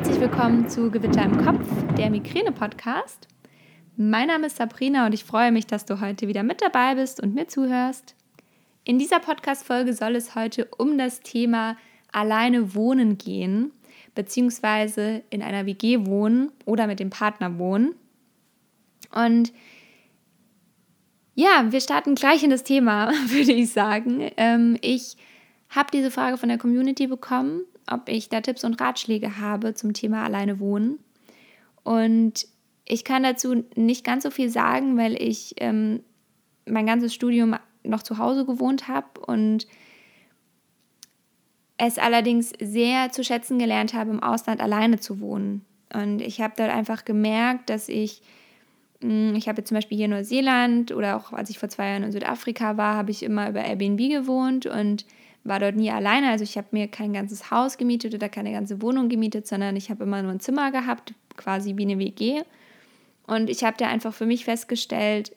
Herzlich willkommen zu Gewitter im Kopf, der Migräne-Podcast. Mein Name ist Sabrina und ich freue mich, dass du heute wieder mit dabei bist und mir zuhörst. In dieser Podcast-Folge soll es heute um das Thema alleine wohnen gehen, beziehungsweise in einer WG wohnen oder mit dem Partner wohnen. Und ja, wir starten gleich in das Thema, würde ich sagen. Ähm, ich habe diese Frage von der Community bekommen, ob ich da Tipps und Ratschläge habe zum Thema alleine wohnen. Und ich kann dazu nicht ganz so viel sagen, weil ich ähm, mein ganzes Studium noch zu Hause gewohnt habe und es allerdings sehr zu schätzen gelernt habe, im Ausland alleine zu wohnen. Und ich habe dort einfach gemerkt, dass ich, hm, ich habe jetzt zum Beispiel hier in Neuseeland oder auch als ich vor zwei Jahren in Südafrika war, habe ich immer über Airbnb gewohnt und war dort nie alleine. Also ich habe mir kein ganzes Haus gemietet oder keine ganze Wohnung gemietet, sondern ich habe immer nur ein Zimmer gehabt, quasi wie eine WG. Und ich habe da einfach für mich festgestellt,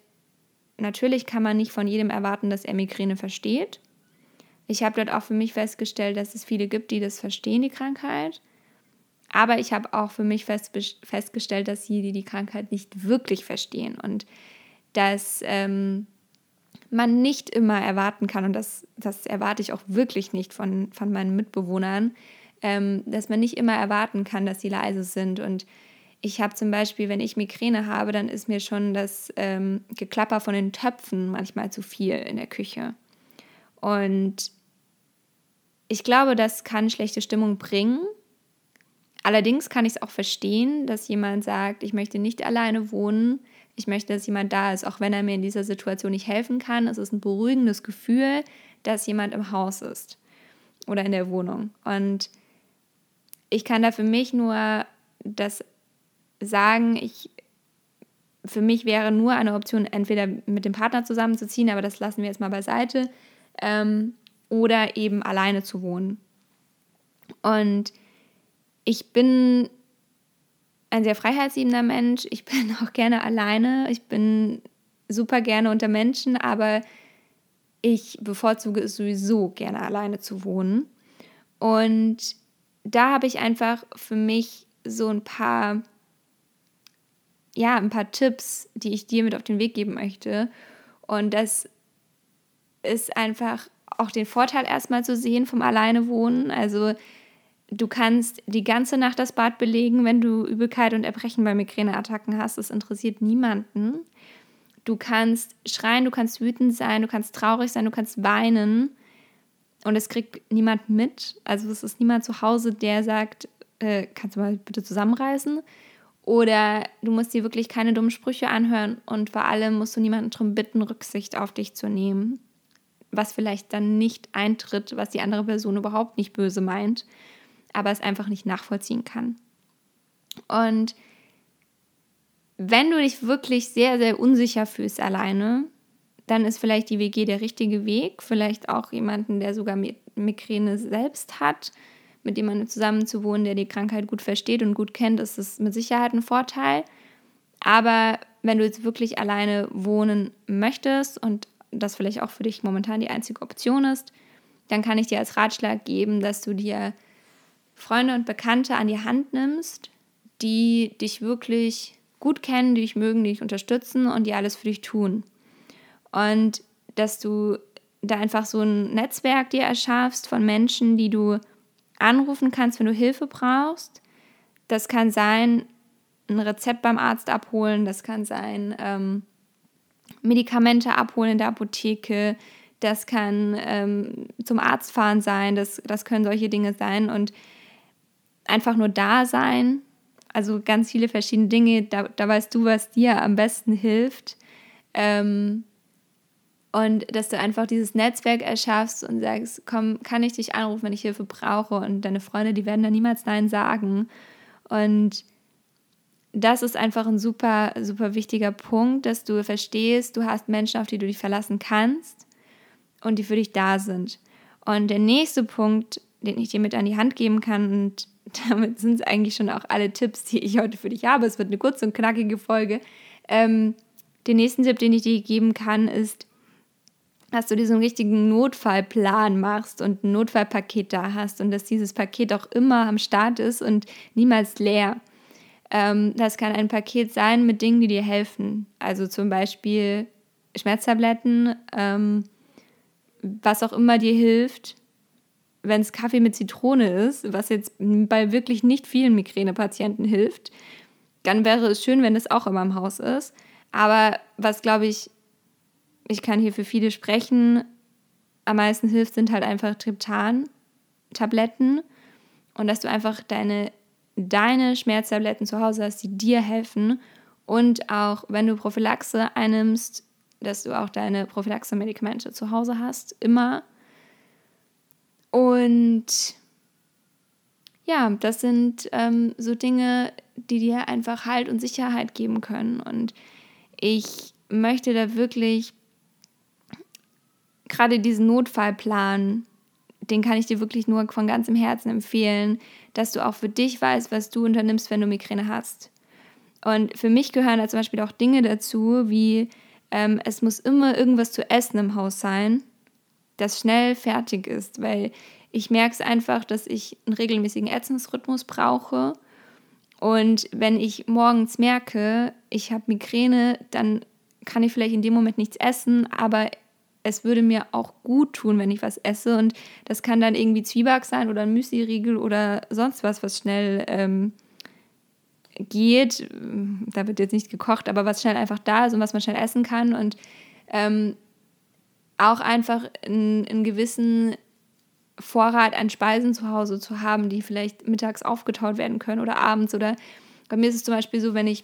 natürlich kann man nicht von jedem erwarten, dass er Migräne versteht. Ich habe dort auch für mich festgestellt, dass es viele gibt, die das verstehen, die Krankheit. Aber ich habe auch für mich fest, festgestellt, dass sie die Krankheit nicht wirklich verstehen und dass ähm, man nicht immer erwarten kann, und das, das erwarte ich auch wirklich nicht von, von meinen Mitbewohnern, ähm, dass man nicht immer erwarten kann, dass sie leise sind. Und ich habe zum Beispiel, wenn ich Migräne habe, dann ist mir schon das ähm, Geklapper von den Töpfen manchmal zu viel in der Küche. Und ich glaube, das kann schlechte Stimmung bringen. Allerdings kann ich es auch verstehen, dass jemand sagt, ich möchte nicht alleine wohnen. Ich möchte, dass jemand da ist, auch wenn er mir in dieser Situation nicht helfen kann. Es ist ein beruhigendes Gefühl, dass jemand im Haus ist oder in der Wohnung. Und ich kann da für mich nur das sagen, ich für mich wäre nur eine Option, entweder mit dem Partner zusammenzuziehen, aber das lassen wir jetzt mal beiseite, ähm, oder eben alleine zu wohnen. Und ich bin ein sehr freiheitsliebender Mensch. Ich bin auch gerne alleine. Ich bin super gerne unter Menschen, aber ich bevorzuge es sowieso gerne alleine zu wohnen. Und da habe ich einfach für mich so ein paar, ja, ein paar Tipps, die ich dir mit auf den Weg geben möchte. Und das ist einfach auch den Vorteil erstmal zu sehen vom Alleinewohnen. Also du kannst die ganze Nacht das Bad belegen, wenn du Übelkeit und Erbrechen bei Migräneattacken hast. Das interessiert niemanden. Du kannst schreien, du kannst wütend sein, du kannst traurig sein, du kannst weinen. Und es kriegt niemand mit. Also es ist niemand zu Hause, der sagt, äh, kannst du mal bitte zusammenreißen? Oder du musst dir wirklich keine dummen Sprüche anhören und vor allem musst du niemanden darum bitten, Rücksicht auf dich zu nehmen was vielleicht dann nicht eintritt, was die andere Person überhaupt nicht böse meint, aber es einfach nicht nachvollziehen kann. Und wenn du dich wirklich sehr, sehr unsicher fühlst alleine, dann ist vielleicht die WG der richtige Weg. Vielleicht auch jemanden, der sogar Migräne selbst hat, mit dem man zusammen zu wohnen, der die Krankheit gut versteht und gut kennt, ist es mit Sicherheit ein Vorteil. Aber wenn du jetzt wirklich alleine wohnen möchtest und das vielleicht auch für dich momentan die einzige Option ist, dann kann ich dir als Ratschlag geben, dass du dir Freunde und Bekannte an die Hand nimmst, die dich wirklich gut kennen, die dich mögen, die dich unterstützen und die alles für dich tun. Und dass du da einfach so ein Netzwerk dir erschaffst von Menschen, die du anrufen kannst, wenn du Hilfe brauchst. Das kann sein, ein Rezept beim Arzt abholen, das kann sein, ähm, Medikamente abholen in der Apotheke, das kann ähm, zum Arzt fahren sein, das, das können solche Dinge sein und einfach nur da sein. Also ganz viele verschiedene Dinge, da, da weißt du, was dir am besten hilft. Ähm, und dass du einfach dieses Netzwerk erschaffst und sagst, komm, kann ich dich anrufen, wenn ich Hilfe brauche? Und deine Freunde, die werden da niemals Nein sagen. Und das ist einfach ein super, super wichtiger Punkt, dass du verstehst, du hast Menschen, auf die du dich verlassen kannst und die für dich da sind. Und der nächste Punkt, den ich dir mit an die Hand geben kann, und damit sind es eigentlich schon auch alle Tipps, die ich heute für dich habe. Es wird eine kurze und knackige Folge. Ähm, den nächsten Tipp, den ich dir geben kann, ist, dass du diesen richtigen Notfallplan machst und ein Notfallpaket da hast und dass dieses Paket auch immer am Start ist und niemals leer. Ähm, das kann ein Paket sein mit Dingen, die dir helfen. Also zum Beispiel Schmerztabletten, ähm, was auch immer dir hilft. Wenn es Kaffee mit Zitrone ist, was jetzt bei wirklich nicht vielen Migränepatienten hilft, dann wäre es schön, wenn es auch immer im Haus ist. Aber was, glaube ich, ich kann hier für viele sprechen, am meisten hilft, sind halt einfach Triptan-Tabletten und dass du einfach deine, deine Schmerztabletten zu Hause hast, die dir helfen und auch wenn du Prophylaxe einnimmst, dass du auch deine Prophylaxe-Medikamente zu Hause hast, immer. Und ja, das sind ähm, so Dinge, die dir einfach Halt und Sicherheit geben können. Und ich möchte da wirklich gerade diesen Notfallplan, den kann ich dir wirklich nur von ganzem Herzen empfehlen, dass du auch für dich weißt, was du unternimmst, wenn du Migräne hast. Und für mich gehören da zum Beispiel auch Dinge dazu, wie ähm, es muss immer irgendwas zu essen im Haus sein, das schnell fertig ist, weil ich merke es einfach, dass ich einen regelmäßigen Essensrhythmus brauche. Und wenn ich morgens merke, ich habe Migräne, dann kann ich vielleicht in dem Moment nichts essen, aber es würde mir auch gut tun, wenn ich was esse. Und das kann dann irgendwie Zwieback sein oder ein Müsli-Riegel oder sonst was, was schnell ähm, geht. Da wird jetzt nicht gekocht, aber was schnell einfach da ist und was man schnell essen kann. Und ähm, auch einfach einen, gewissen Vorrat an Speisen zu Hause zu haben, die vielleicht mittags aufgetaut werden können oder abends. Oder bei mir ist es zum Beispiel so, wenn ich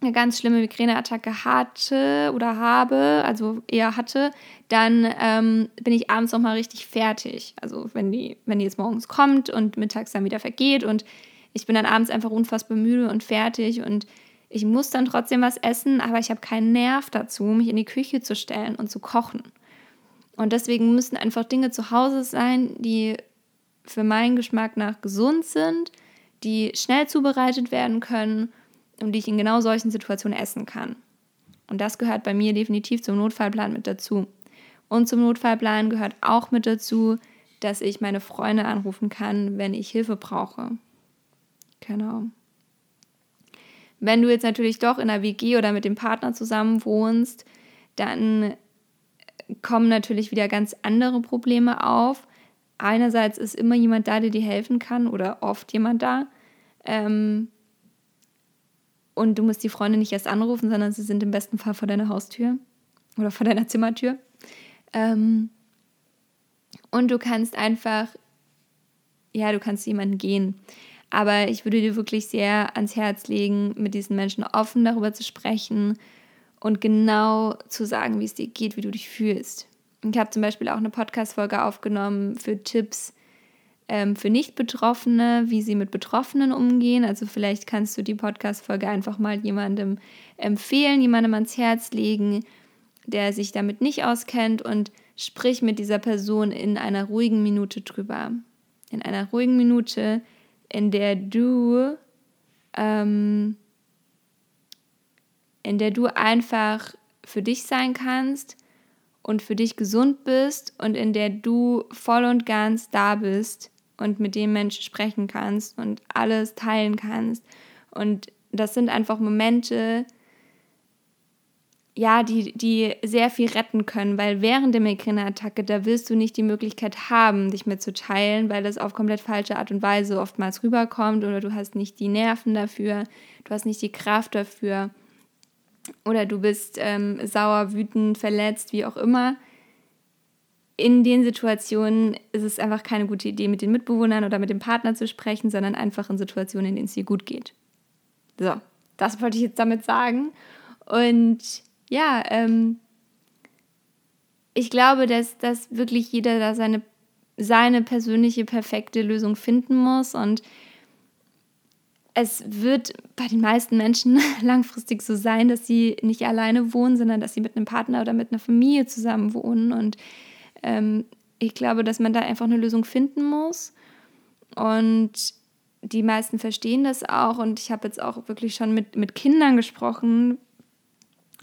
eine ganz schlimme Migräneattacke hatte oder habe, also eher hatte, dann ähm, bin ich abends nochmal richtig fertig. Also wenn die, wenn die jetzt morgens kommt und mittags dann wieder vergeht und ich bin dann abends einfach unfassbar müde und fertig und ich muss dann trotzdem was essen, aber ich habe keinen Nerv dazu, mich in die Küche zu stellen und zu kochen. Und deswegen müssen einfach Dinge zu Hause sein, die für meinen Geschmack nach gesund sind, die schnell zubereitet werden können und die ich in genau solchen Situationen essen kann. Und das gehört bei mir definitiv zum Notfallplan mit dazu. Und zum Notfallplan gehört auch mit dazu, dass ich meine Freunde anrufen kann, wenn ich Hilfe brauche. Genau. Wenn du jetzt natürlich doch in einer WG oder mit dem Partner zusammen wohnst, dann kommen natürlich wieder ganz andere Probleme auf. Einerseits ist immer jemand da, der dir helfen kann oder oft jemand da. Ähm, und du musst die Freunde nicht erst anrufen, sondern sie sind im besten Fall vor deiner Haustür oder vor deiner Zimmertür. Ähm, und du kannst einfach, ja, du kannst jemanden gehen. Aber ich würde dir wirklich sehr ans Herz legen, mit diesen Menschen offen darüber zu sprechen und genau zu sagen, wie es dir geht, wie du dich fühlst. Ich habe zum Beispiel auch eine Podcast-Folge aufgenommen für Tipps, ähm, für Nicht-Betroffene, wie sie mit Betroffenen umgehen. Also vielleicht kannst du die Podcast-Folge einfach mal jemandem empfehlen, jemandem ans Herz legen, der sich damit nicht auskennt und sprich mit dieser Person in einer ruhigen Minute drüber. In einer ruhigen Minute, in der du, ähm, in der du einfach für dich sein kannst und für dich gesund bist und in der du voll und ganz da bist und mit dem Menschen sprechen kannst und alles teilen kannst. Und das sind einfach Momente, ja, die, die sehr viel retten können, weil während der Migräneattacke, da wirst du nicht die Möglichkeit haben, dich mitzuteilen, weil das auf komplett falsche Art und Weise oftmals rüberkommt oder du hast nicht die Nerven dafür, du hast nicht die Kraft dafür oder du bist ähm, sauer, wütend, verletzt, wie auch immer in den Situationen ist es einfach keine gute Idee, mit den Mitbewohnern oder mit dem Partner zu sprechen, sondern einfach in Situationen, in denen es dir gut geht. So, das wollte ich jetzt damit sagen. Und ja, ähm, ich glaube, dass, dass wirklich jeder da seine, seine persönliche perfekte Lösung finden muss. Und es wird bei den meisten Menschen langfristig so sein, dass sie nicht alleine wohnen, sondern dass sie mit einem Partner oder mit einer Familie zusammen wohnen. Und ähm, ich glaube, dass man da einfach eine Lösung finden muss. Und die meisten verstehen das auch. Und ich habe jetzt auch wirklich schon mit, mit Kindern gesprochen,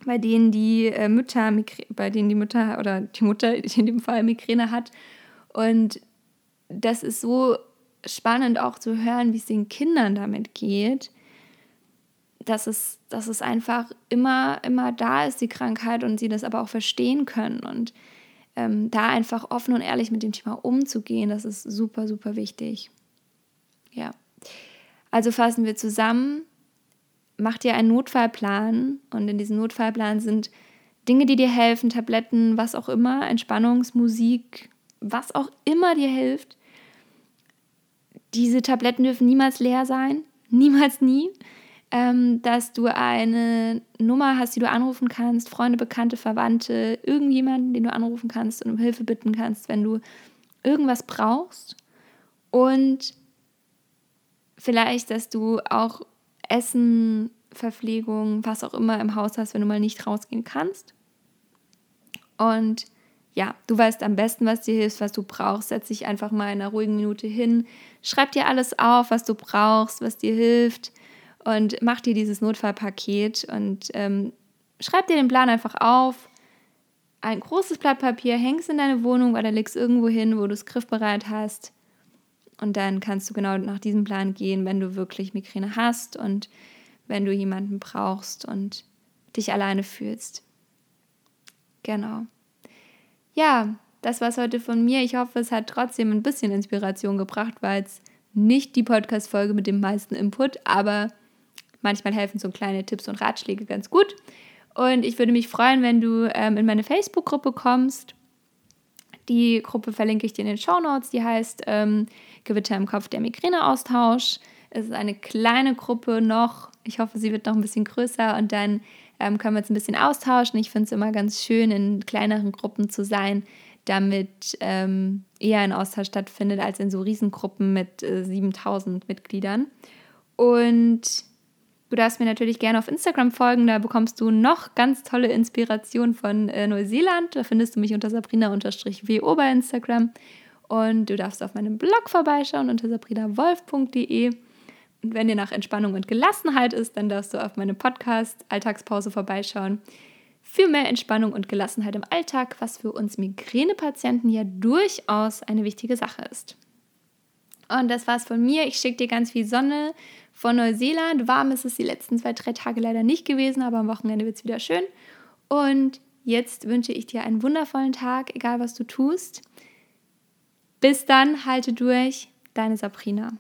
bei denen die äh, Mütter, bei denen die Mutter oder die Mutter in dem Fall Migräne hat. Und das ist so spannend auch zu hören, wie es den Kindern damit geht, dass es, dass es einfach immer, immer da ist, die Krankheit, und sie das aber auch verstehen können. Und ähm, da einfach offen und ehrlich mit dem Thema umzugehen, das ist super, super wichtig. Ja. Also fassen wir zusammen, mach dir einen Notfallplan und in diesem Notfallplan sind Dinge, die dir helfen, Tabletten, was auch immer, Entspannungsmusik, was auch immer dir hilft. Diese Tabletten dürfen niemals leer sein, niemals nie. Ähm, dass du eine Nummer hast, die du anrufen kannst, Freunde, Bekannte, Verwandte, irgendjemanden, den du anrufen kannst und um Hilfe bitten kannst, wenn du irgendwas brauchst. Und vielleicht, dass du auch Essen, Verpflegung, was auch immer im Haus hast, wenn du mal nicht rausgehen kannst. Und ja, du weißt am besten, was dir hilft, was du brauchst. Setz dich einfach mal in einer ruhigen Minute hin, schreib dir alles auf, was du brauchst, was dir hilft und mach dir dieses Notfallpaket und ähm, schreib dir den Plan einfach auf. Ein großes Blatt Papier, hängst in deine Wohnung oder legst irgendwo hin, wo du es griffbereit hast. Und dann kannst du genau nach diesem Plan gehen, wenn du wirklich Migräne hast und wenn du jemanden brauchst und dich alleine fühlst. Genau. Ja, das war es heute von mir. Ich hoffe, es hat trotzdem ein bisschen Inspiration gebracht, weil es nicht die Podcast-Folge mit dem meisten Input, aber manchmal helfen so kleine Tipps und Ratschläge ganz gut. Und ich würde mich freuen, wenn du ähm, in meine Facebook-Gruppe kommst. Die Gruppe verlinke ich dir in den Show Notes. Die heißt ähm, Gewitter im Kopf, der Migräneaustausch. Es ist eine kleine Gruppe noch. Ich hoffe, sie wird noch ein bisschen größer und dann ähm, können wir uns ein bisschen austauschen. Ich finde es immer ganz schön, in kleineren Gruppen zu sein, damit ähm, eher ein Austausch stattfindet als in so Riesengruppen mit äh, 7000 Mitgliedern. Und du darfst mir natürlich gerne auf Instagram folgen, da bekommst du noch ganz tolle Inspiration von äh, Neuseeland. Da findest du mich unter sabrina-wo bei Instagram. Und du darfst auf meinem Blog vorbeischauen unter sabrinawolf.de. Und wenn dir nach Entspannung und Gelassenheit ist, dann darfst du auf meinem Podcast Alltagspause vorbeischauen. Für mehr Entspannung und Gelassenheit im Alltag, was für uns Migränepatienten ja durchaus eine wichtige Sache ist. Und das war's von mir. Ich schicke dir ganz viel Sonne von Neuseeland. Warm ist es die letzten zwei, drei Tage leider nicht gewesen, aber am Wochenende wird es wieder schön. Und jetzt wünsche ich dir einen wundervollen Tag, egal was du tust. Bis dann, halte durch, deine Sabrina.